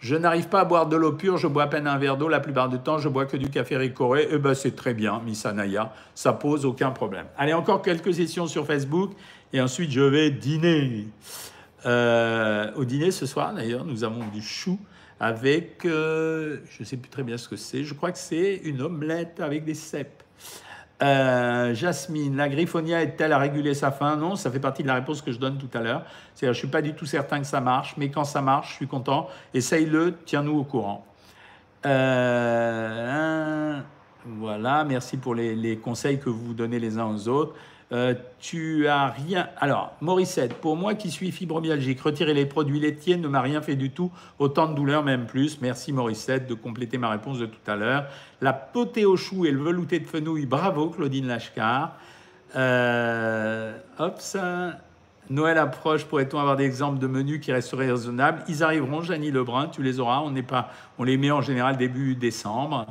Je n'arrive pas à boire de l'eau pure, je bois à peine un verre d'eau. La plupart du temps, je bois que du café ricoré. Eh ben, c'est très bien, Misanaya. Ça pose aucun problème. Allez, encore quelques questions sur Facebook. Et ensuite, je vais dîner. Euh, au dîner ce soir, d'ailleurs, nous avons du chou avec, euh, je ne sais plus très bien ce que c'est, je crois que c'est une omelette avec des cèpes. Euh, Jasmine, la griffonia est-elle à réguler sa faim? Non, ça fait partie de la réponse que je donne tout à l'heure. C'est-à-dire, je ne suis pas du tout certain que ça marche, mais quand ça marche, je suis content. Essaye-le, tiens-nous au courant. voilà, merci pour les, conseils que vous donnez les uns aux autres. Euh, tu as rien. Alors, Morissette, pour moi qui suis fibromyalgique, retirer les produits laitiers ne m'a rien fait du tout. Autant de douleur, même plus. Merci Morissette de compléter ma réponse de tout à l'heure. La potée au chou et le velouté de fenouil, bravo Claudine Lachcar. Euh, hop, ça. Noël approche, pourrait-on avoir des exemples de menus qui resteraient raisonnables? Ils arriveront, Janie Lebrun, tu les auras. On, pas, on les met en général début décembre.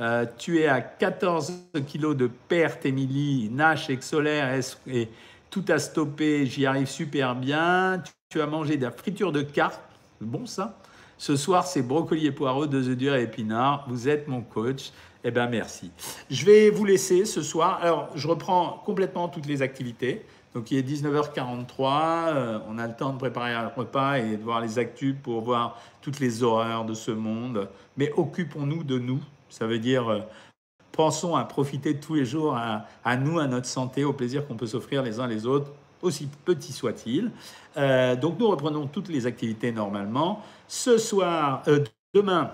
Euh, tu es à 14 kg de perte, Émilie. Nash, Exolaire, et tout a stoppé. J'y arrive super bien. Tu, as mangé de la friture de carpe. Bon, ça. Ce soir, c'est brocoli et poireaux, deux œufs durs et épinards. Vous êtes mon coach. Eh bien, merci. Je vais vous laisser ce soir. Alors, je reprends complètement toutes les activités. Donc, il est 19h43. Euh, on a le temps de préparer un repas et de voir les actus pour voir toutes les horreurs de ce monde. Mais occupons-nous de nous ça veut dire, euh, pensons à profiter tous les jours à, nous, à notre santé, au plaisir qu'on peut s'offrir les uns les autres, aussi petit soit-il. Euh, donc nous reprenons toutes les activités normalement. Ce soir, euh, demain,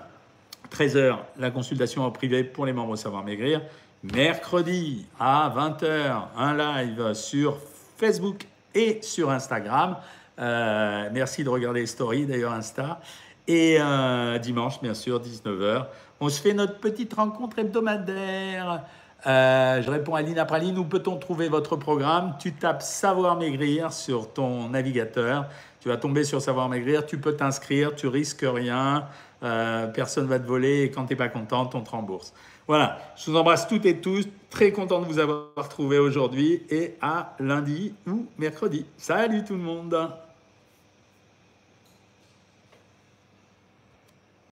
13h, la consultation en privé pour les membres Savoir Maigrir. Mercredi à 20h, un live sur Facebook et sur Instagram. merci de regarder les stories, d'ailleurs Insta. Et dimanche, bien sûr, 19h, on se fait notre petite rencontre hebdomadaire. Euh, je réponds à Lina Praline, où peut-on trouver votre programme? Tu tapes Savoir Maigrir sur ton navigateur. Tu vas tomber sur Savoir Maigrir, tu peux t'inscrire, tu risques rien, euh, personne va te voler et quand tu n'es pas contente, on te rembourse. Voilà, je vous embrasse toutes et tous, très content de vous avoir trouvé aujourd'hui et à lundi ou mercredi. Salut tout le monde